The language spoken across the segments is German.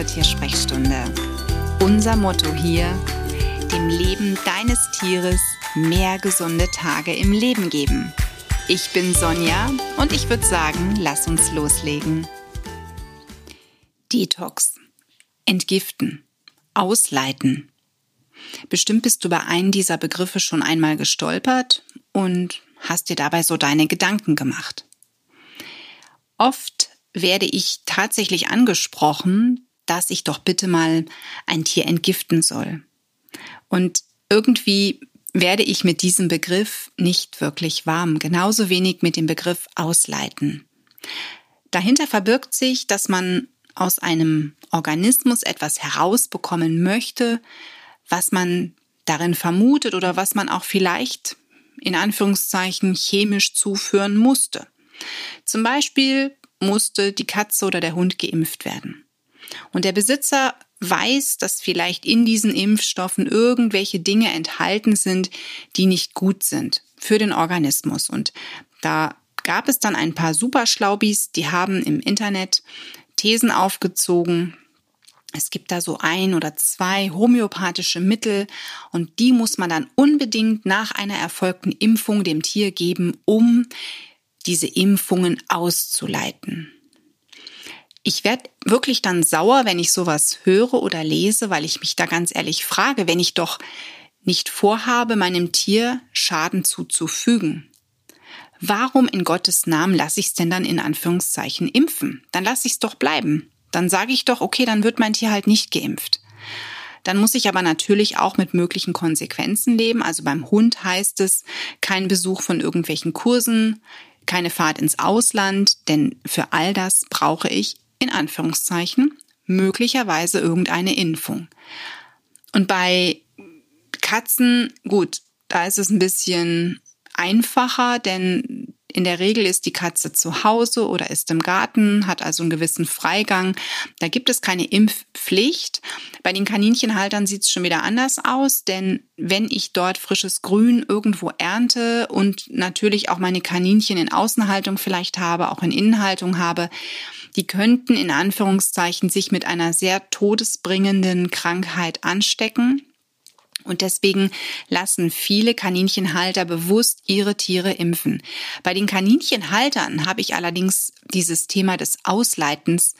zur Tiersprechstunde. Unser Motto hier, dem Leben deines Tieres mehr gesunde Tage im Leben geben. Ich bin Sonja und ich würde sagen, lass uns loslegen. Detox. Entgiften. Ausleiten. Bestimmt bist du bei einem dieser Begriffe schon einmal gestolpert und hast dir dabei so deine Gedanken gemacht. Oft werde ich tatsächlich angesprochen, dass ich doch bitte mal ein Tier entgiften soll. Und irgendwie werde ich mit diesem Begriff nicht wirklich warm, genauso wenig mit dem Begriff ausleiten. Dahinter verbirgt sich, dass man aus einem Organismus etwas herausbekommen möchte, was man darin vermutet oder was man auch vielleicht in Anführungszeichen chemisch zuführen musste. Zum Beispiel musste die Katze oder der Hund geimpft werden. Und der Besitzer weiß, dass vielleicht in diesen Impfstoffen irgendwelche Dinge enthalten sind, die nicht gut sind für den Organismus. Und da gab es dann ein paar Superschlaubis, die haben im Internet Thesen aufgezogen. Es gibt da so ein oder zwei homöopathische Mittel und die muss man dann unbedingt nach einer erfolgten Impfung dem Tier geben, um diese Impfungen auszuleiten. Ich werde wirklich dann sauer, wenn ich sowas höre oder lese, weil ich mich da ganz ehrlich frage, wenn ich doch nicht vorhabe, meinem Tier Schaden zuzufügen. Warum in Gottes Namen lasse ich es denn dann in Anführungszeichen impfen? Dann lasse ich es doch bleiben. Dann sage ich doch, okay, dann wird mein Tier halt nicht geimpft. Dann muss ich aber natürlich auch mit möglichen Konsequenzen leben. Also beim Hund heißt es kein Besuch von irgendwelchen Kursen, keine Fahrt ins Ausland, denn für all das brauche ich in Anführungszeichen möglicherweise irgendeine Impfung. Und bei Katzen, gut, da ist es ein bisschen einfacher, denn in der Regel ist die Katze zu Hause oder ist im Garten, hat also einen gewissen Freigang. Da gibt es keine Impfpflicht. Bei den Kaninchenhaltern sieht es schon wieder anders aus, denn wenn ich dort frisches Grün irgendwo ernte und natürlich auch meine Kaninchen in Außenhaltung vielleicht habe, auch in Innenhaltung habe, die könnten in Anführungszeichen sich mit einer sehr todesbringenden Krankheit anstecken. Und deswegen lassen viele Kaninchenhalter bewusst ihre Tiere impfen. Bei den Kaninchenhaltern habe ich allerdings dieses Thema des Ausleitens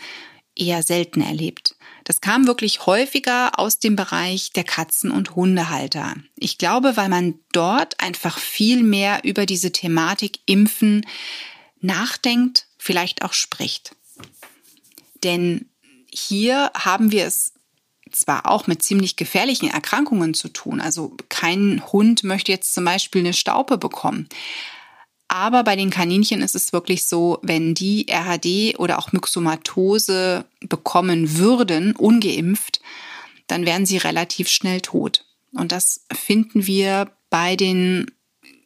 eher selten erlebt. Das kam wirklich häufiger aus dem Bereich der Katzen- und Hundehalter. Ich glaube, weil man dort einfach viel mehr über diese Thematik Impfen nachdenkt, vielleicht auch spricht. Denn hier haben wir es zwar auch mit ziemlich gefährlichen Erkrankungen zu tun. Also kein Hund möchte jetzt zum Beispiel eine Staupe bekommen. Aber bei den Kaninchen ist es wirklich so, wenn die RHD oder auch Myxomatose bekommen würden, ungeimpft, dann wären sie relativ schnell tot. Und das finden wir bei den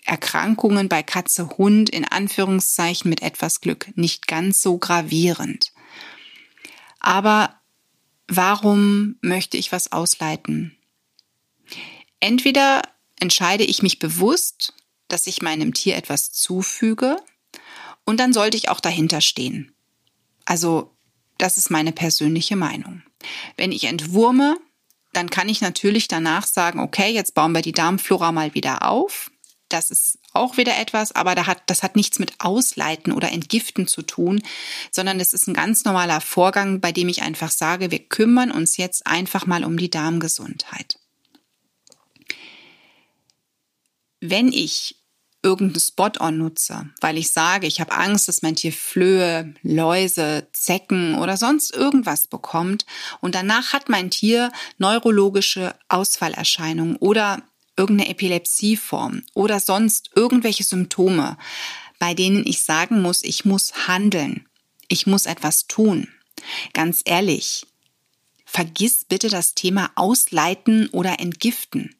Erkrankungen bei Katze, Hund in Anführungszeichen mit etwas Glück nicht ganz so gravierend. Aber warum möchte ich was ausleiten? Entweder entscheide ich mich bewusst, dass ich meinem Tier etwas zufüge und dann sollte ich auch dahinter stehen. Also, das ist meine persönliche Meinung. Wenn ich entwurme, dann kann ich natürlich danach sagen, okay, jetzt bauen wir die Darmflora mal wieder auf. Das ist auch wieder etwas, aber da hat, das hat nichts mit Ausleiten oder Entgiften zu tun, sondern es ist ein ganz normaler Vorgang, bei dem ich einfach sage, wir kümmern uns jetzt einfach mal um die Darmgesundheit. Wenn ich irgendeinen Spot-on nutze, weil ich sage, ich habe Angst, dass mein Tier Flöhe, Läuse, Zecken oder sonst irgendwas bekommt und danach hat mein Tier neurologische Ausfallerscheinungen oder irgendeine Epilepsieform oder sonst irgendwelche Symptome, bei denen ich sagen muss, ich muss handeln, ich muss etwas tun. Ganz ehrlich, vergiss bitte das Thema Ausleiten oder Entgiften.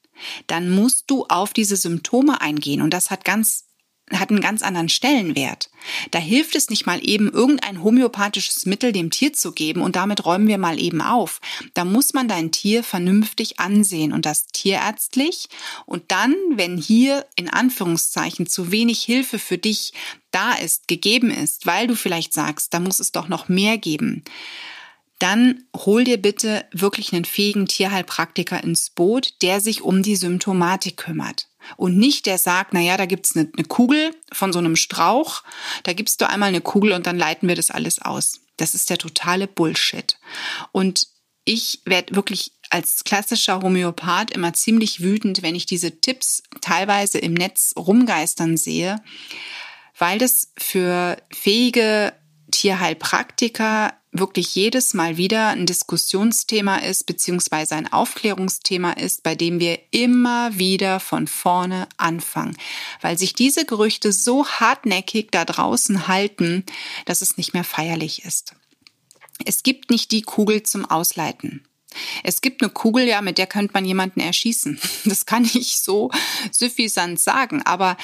Dann musst du auf diese Symptome eingehen und das hat ganz hat einen ganz anderen Stellenwert. Da hilft es nicht mal eben, irgendein homöopathisches Mittel dem Tier zu geben und damit räumen wir mal eben auf. Da muss man dein Tier vernünftig ansehen und das tierärztlich. Und dann, wenn hier in Anführungszeichen zu wenig Hilfe für dich da ist, gegeben ist, weil du vielleicht sagst, da muss es doch noch mehr geben, dann hol dir bitte wirklich einen fähigen Tierheilpraktiker ins Boot, der sich um die Symptomatik kümmert. Und nicht der sagt, na ja, da gibt's eine, eine Kugel von so einem Strauch, da gibst du einmal eine Kugel und dann leiten wir das alles aus. Das ist der totale Bullshit. Und ich werde wirklich als klassischer Homöopath immer ziemlich wütend, wenn ich diese Tipps teilweise im Netz rumgeistern sehe, weil das für fähige Tierheilpraktiker wirklich jedes Mal wieder ein Diskussionsthema ist, beziehungsweise ein Aufklärungsthema ist, bei dem wir immer wieder von vorne anfangen, weil sich diese Gerüchte so hartnäckig da draußen halten, dass es nicht mehr feierlich ist. Es gibt nicht die Kugel zum Ausleiten. Es gibt eine Kugel, ja, mit der könnte man jemanden erschießen. Das kann ich so suffisant sagen. Aber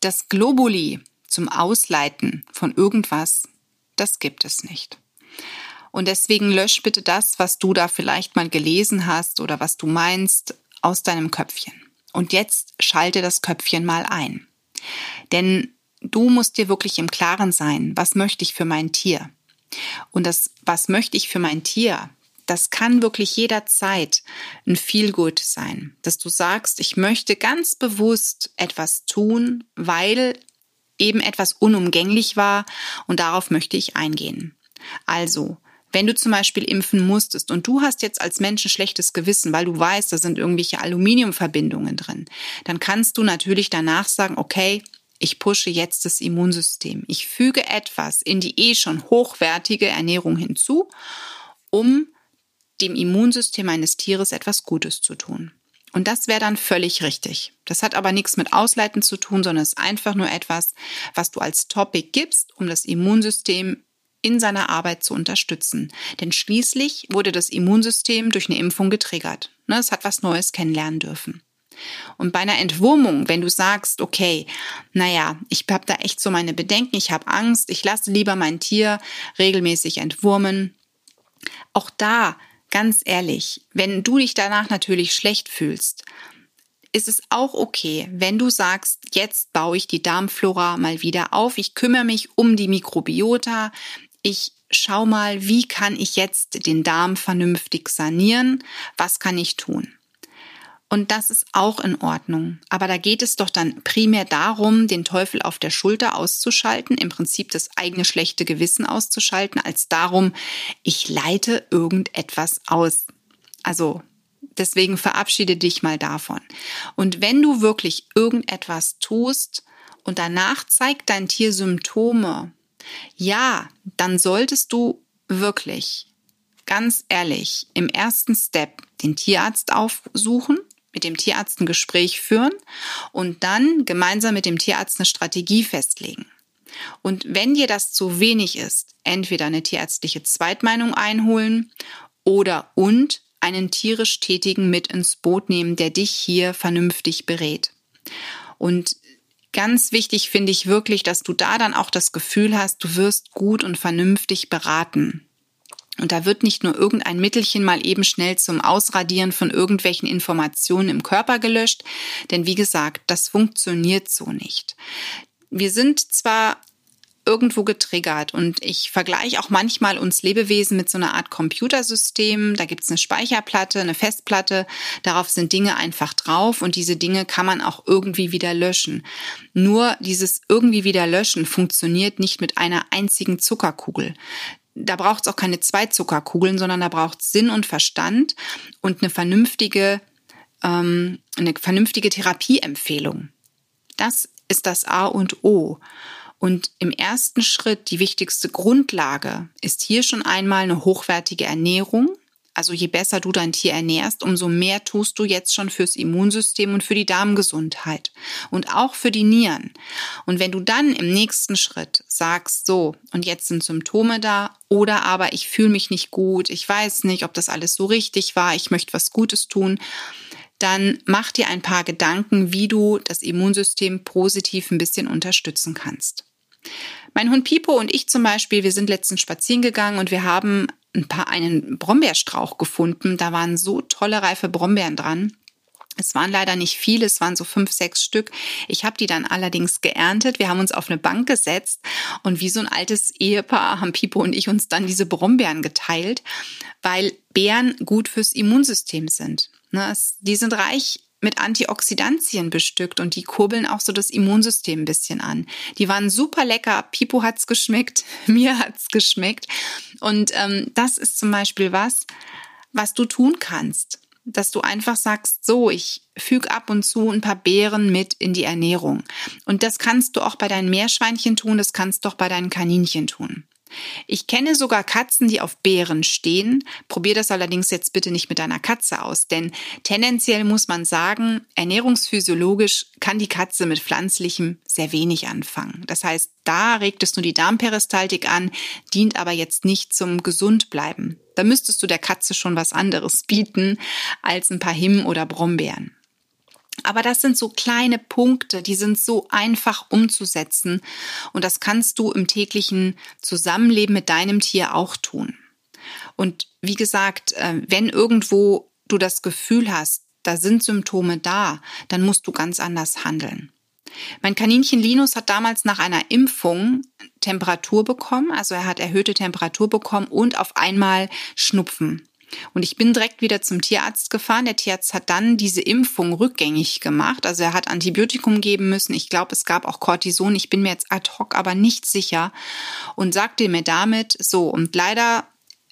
das Globuli zum Ausleiten von irgendwas, das gibt es nicht. Und deswegen lösch bitte das, was du da vielleicht mal gelesen hast oder was du meinst, aus deinem Köpfchen. Und jetzt schalte das Köpfchen mal ein. Denn du musst dir wirklich im Klaren sein, was möchte ich für mein Tier? Und das, was möchte ich für mein Tier? Das kann wirklich jederzeit ein Feel Good sein, dass du sagst, ich möchte ganz bewusst etwas tun, weil eben etwas unumgänglich war und darauf möchte ich eingehen. Also, wenn du zum Beispiel impfen musstest und du hast jetzt als Mensch ein schlechtes Gewissen, weil du weißt, da sind irgendwelche Aluminiumverbindungen drin, dann kannst du natürlich danach sagen, okay, ich pushe jetzt das Immunsystem. Ich füge etwas in die eh schon hochwertige Ernährung hinzu, um dem Immunsystem eines Tieres etwas Gutes zu tun. Und das wäre dann völlig richtig. Das hat aber nichts mit Ausleiten zu tun, sondern ist einfach nur etwas, was du als Topic gibst, um das Immunsystem in seiner Arbeit zu unterstützen. Denn schließlich wurde das Immunsystem durch eine Impfung getriggert. Ne, es hat was Neues kennenlernen dürfen. Und bei einer Entwurmung, wenn du sagst, okay, naja, ich habe da echt so meine Bedenken, ich habe Angst, ich lasse lieber mein Tier regelmäßig entwurmen, auch da, ganz ehrlich, wenn du dich danach natürlich schlecht fühlst, ist es auch okay, wenn du sagst, jetzt baue ich die Darmflora mal wieder auf, ich kümmere mich um die Mikrobiota, ich schau mal, wie kann ich jetzt den Darm vernünftig sanieren? Was kann ich tun? Und das ist auch in Ordnung. Aber da geht es doch dann primär darum, den Teufel auf der Schulter auszuschalten, im Prinzip das eigene schlechte Gewissen auszuschalten, als darum, ich leite irgendetwas aus. Also deswegen verabschiede dich mal davon. Und wenn du wirklich irgendetwas tust und danach zeigt dein Tier Symptome, ja, dann solltest du wirklich ganz ehrlich im ersten Step den Tierarzt aufsuchen, mit dem Tierarzt ein Gespräch führen und dann gemeinsam mit dem Tierarzt eine Strategie festlegen. Und wenn dir das zu wenig ist, entweder eine tierärztliche Zweitmeinung einholen oder und einen tierisch Tätigen mit ins Boot nehmen, der dich hier vernünftig berät. Und Ganz wichtig finde ich wirklich, dass du da dann auch das Gefühl hast, du wirst gut und vernünftig beraten. Und da wird nicht nur irgendein Mittelchen mal eben schnell zum Ausradieren von irgendwelchen Informationen im Körper gelöscht, denn wie gesagt, das funktioniert so nicht. Wir sind zwar irgendwo getriggert. Und ich vergleiche auch manchmal uns Lebewesen mit so einer Art Computersystem. Da gibt's eine Speicherplatte, eine Festplatte. Darauf sind Dinge einfach drauf und diese Dinge kann man auch irgendwie wieder löschen. Nur dieses irgendwie wieder löschen funktioniert nicht mit einer einzigen Zuckerkugel da braucht es auch keine zwei Zuckerkugeln, sondern da braucht Sinn und Verstand und eine vernünftige, ähm, eine vernünftige Therapieempfehlung. Das ist das A und O. Und im ersten Schritt die wichtigste Grundlage ist hier schon einmal eine hochwertige Ernährung. Also je besser du dein Tier ernährst, umso mehr tust du jetzt schon fürs Immunsystem und für die Darmgesundheit und auch für die Nieren. Und wenn du dann im nächsten Schritt sagst, so, und jetzt sind Symptome da oder aber ich fühle mich nicht gut, ich weiß nicht, ob das alles so richtig war, ich möchte was Gutes tun, dann mach dir ein paar Gedanken, wie du das Immunsystem positiv ein bisschen unterstützen kannst. Mein Hund Pipo und ich zum Beispiel, wir sind letztens spazieren gegangen und wir haben ein paar einen Brombeerstrauch gefunden. Da waren so tolle reife Brombeeren dran. Es waren leider nicht viele, es waren so fünf, sechs Stück. Ich habe die dann allerdings geerntet. Wir haben uns auf eine Bank gesetzt und wie so ein altes Ehepaar haben Pipo und ich uns dann diese Brombeeren geteilt, weil Beeren gut fürs Immunsystem sind. Ne, die sind reich mit Antioxidantien bestückt und die kurbeln auch so das Immunsystem ein bisschen an. Die waren super lecker. Pipo hat's geschmeckt, mir hat's geschmeckt. Und ähm, das ist zum Beispiel was, was du tun kannst dass du einfach sagst, so, ich füge ab und zu ein paar Beeren mit in die Ernährung. Und das kannst du auch bei deinen Meerschweinchen tun, das kannst du auch bei deinen Kaninchen tun. Ich kenne sogar Katzen, die auf Beeren stehen. Probier das allerdings jetzt bitte nicht mit deiner Katze aus, denn tendenziell muss man sagen, ernährungsphysiologisch kann die Katze mit pflanzlichem sehr wenig anfangen. Das heißt, da regt es nur die Darmperistaltik an, dient aber jetzt nicht zum Gesundbleiben. Da müsstest du der Katze schon was anderes bieten als ein paar Himmen oder Brombeeren. Aber das sind so kleine Punkte, die sind so einfach umzusetzen und das kannst du im täglichen Zusammenleben mit deinem Tier auch tun. Und wie gesagt, äh, wenn irgendwo du das Gefühl hast, da sind Symptome da, dann musst du ganz anders handeln. Mein Kaninchen Linus hat damals nach einer Impfung Temperatur bekommen, also er hat erhöhte Temperatur bekommen und auf einmal Schnupfen. Und ich bin direkt wieder zum Tierarzt gefahren. Der Tierarzt hat dann diese Impfung rückgängig gemacht. Also er hat Antibiotikum geben müssen. Ich glaube, es gab auch Cortison. Ich bin mir jetzt ad hoc aber nicht sicher. Und sagte mir damit, so, und leider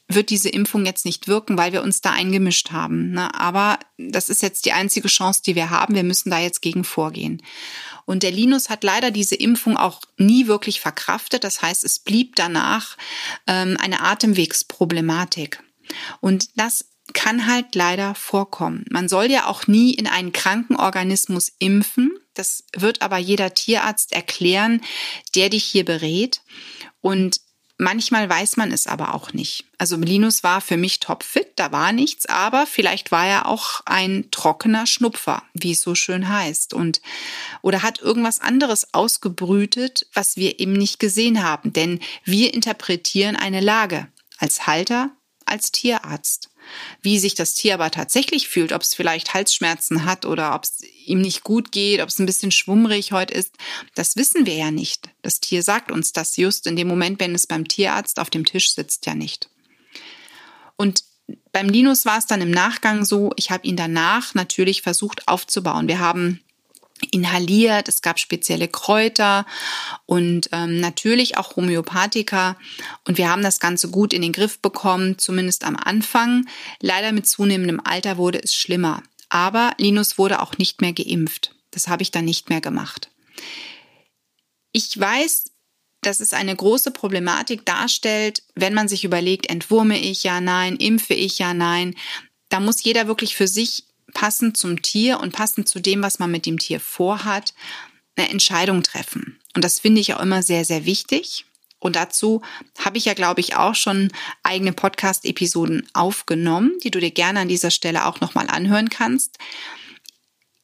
wird diese Impfung jetzt nicht wirken, weil wir uns da eingemischt haben. Ne? Aber das ist jetzt die einzige Chance, die wir haben. Wir müssen da jetzt gegen vorgehen. Und der Linus hat leider diese Impfung auch nie wirklich verkraftet. Das heißt, es blieb danach ähm, eine Atemwegsproblematik. Und das kann halt leider vorkommen. Man soll ja auch nie in einen kranken Organismus impfen. Das wird aber jeder Tierarzt erklären, der dich hier berät. Und manchmal weiß man es aber auch nicht. Also Linus war für mich topfit, da war nichts, aber vielleicht war er auch ein trockener Schnupfer, wie es so schön heißt. Und oder hat irgendwas anderes ausgebrütet, was wir eben nicht gesehen haben. Denn wir interpretieren eine Lage als Halter als Tierarzt. Wie sich das Tier aber tatsächlich fühlt, ob es vielleicht Halsschmerzen hat oder ob es ihm nicht gut geht, ob es ein bisschen schwummrig heute ist, das wissen wir ja nicht. Das Tier sagt uns das just in dem Moment, wenn es beim Tierarzt auf dem Tisch sitzt, ja nicht. Und beim Linus war es dann im Nachgang so, ich habe ihn danach natürlich versucht aufzubauen. Wir haben inhaliert, es gab spezielle Kräuter und ähm, natürlich auch Homöopathika. Und wir haben das Ganze gut in den Griff bekommen, zumindest am Anfang. Leider mit zunehmendem Alter wurde es schlimmer. Aber Linus wurde auch nicht mehr geimpft. Das habe ich dann nicht mehr gemacht. Ich weiß, dass es eine große Problematik darstellt, wenn man sich überlegt, entwurme ich ja, nein, impfe ich ja, nein. Da muss jeder wirklich für sich passend zum Tier und passend zu dem, was man mit dem Tier vorhat, eine Entscheidung treffen. Und das finde ich auch immer sehr, sehr wichtig. Und dazu habe ich ja, glaube ich, auch schon eigene Podcast-Episoden aufgenommen, die du dir gerne an dieser Stelle auch nochmal anhören kannst.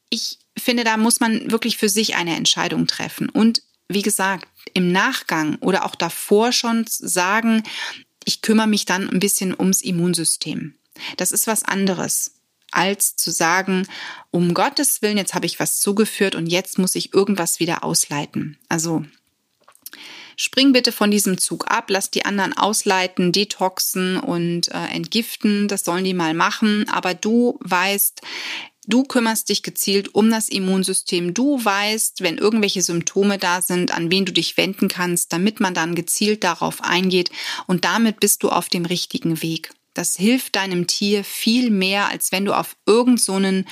Ich finde, da muss man wirklich für sich eine Entscheidung treffen. Und wie gesagt, im Nachgang oder auch davor schon sagen, ich kümmere mich dann ein bisschen ums Immunsystem. Das ist was anderes als zu sagen, um Gottes Willen, jetzt habe ich was zugeführt und jetzt muss ich irgendwas wieder ausleiten. Also spring bitte von diesem Zug ab, lass die anderen ausleiten, detoxen und äh, entgiften, das sollen die mal machen, aber du weißt, Du kümmerst dich gezielt um das Immunsystem. Du weißt, wenn irgendwelche Symptome da sind, an wen du dich wenden kannst, damit man dann gezielt darauf eingeht. Und damit bist du auf dem richtigen Weg. Das hilft deinem Tier viel mehr, als wenn du auf irgendeinen so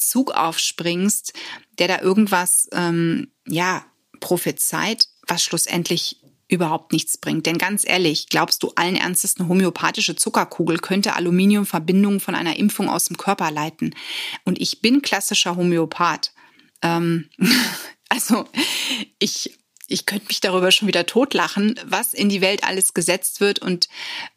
Zug aufspringst, der da irgendwas, ähm, ja, prophezeit, was schlussendlich überhaupt nichts bringt. Denn ganz ehrlich, glaubst du allen Ernstes, eine homöopathische Zuckerkugel könnte Aluminiumverbindungen von einer Impfung aus dem Körper leiten? Und ich bin klassischer Homöopath. Ähm, also ich ich könnte mich darüber schon wieder totlachen, was in die Welt alles gesetzt wird und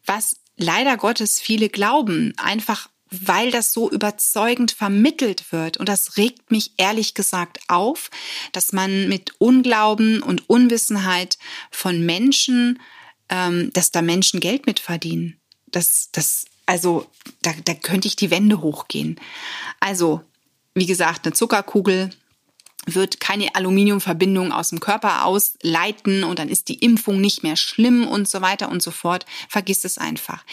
was leider Gottes viele glauben, einfach weil das so überzeugend vermittelt wird. Und das regt mich ehrlich gesagt auf, dass man mit Unglauben und Unwissenheit von Menschen, ähm, dass da Menschen Geld mit verdienen. Das, das, also, da, da könnte ich die Wände hochgehen. Also, wie gesagt, eine Zuckerkugel wird keine Aluminiumverbindung aus dem Körper ausleiten und dann ist die Impfung nicht mehr schlimm und so weiter und so fort. Vergiss es einfach.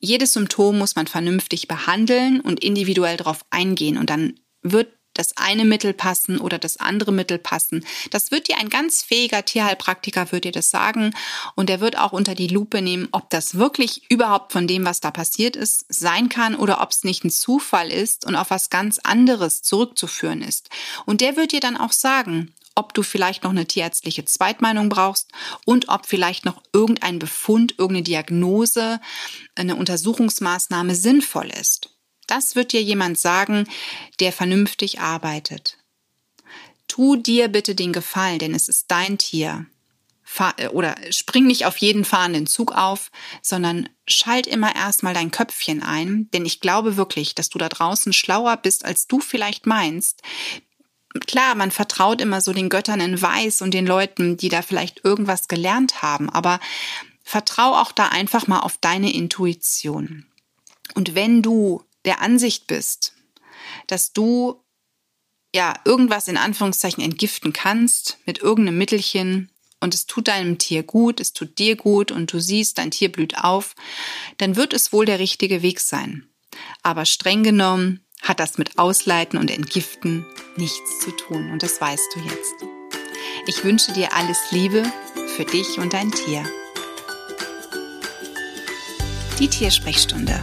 Jedes Symptom muss man vernünftig behandeln und individuell darauf eingehen und dann wird das eine Mittel passen oder das andere Mittel passen. Das wird dir ein ganz fähiger Tierheilpraktiker wird dir das sagen und er wird auch unter die Lupe nehmen, ob das wirklich überhaupt von dem, was da passiert ist, sein kann oder ob es nicht ein Zufall ist und auf was ganz anderes zurückzuführen ist. Und der wird dir dann auch sagen, ob du vielleicht noch eine tierärztliche Zweitmeinung brauchst und ob vielleicht noch irgendein Befund, irgendeine Diagnose, eine Untersuchungsmaßnahme sinnvoll ist. Das wird dir jemand sagen, der vernünftig arbeitet. Tu dir bitte den Gefallen, denn es ist dein Tier. Äh, oder spring nicht auf jeden fahrenden Zug auf, sondern schalt immer erstmal dein Köpfchen ein, denn ich glaube wirklich, dass du da draußen schlauer bist, als du vielleicht meinst. Klar, man vertraut immer so den Göttern in Weiß und den Leuten, die da vielleicht irgendwas gelernt haben, aber vertrau auch da einfach mal auf deine Intuition. Und wenn du der Ansicht bist, dass du ja irgendwas in Anführungszeichen entgiften kannst mit irgendeinem Mittelchen und es tut deinem Tier gut, es tut dir gut und du siehst, dein Tier blüht auf, dann wird es wohl der richtige Weg sein. Aber streng genommen hat das mit Ausleiten und Entgiften nichts zu tun und das weißt du jetzt. Ich wünsche dir alles Liebe für dich und dein Tier. Die Tiersprechstunde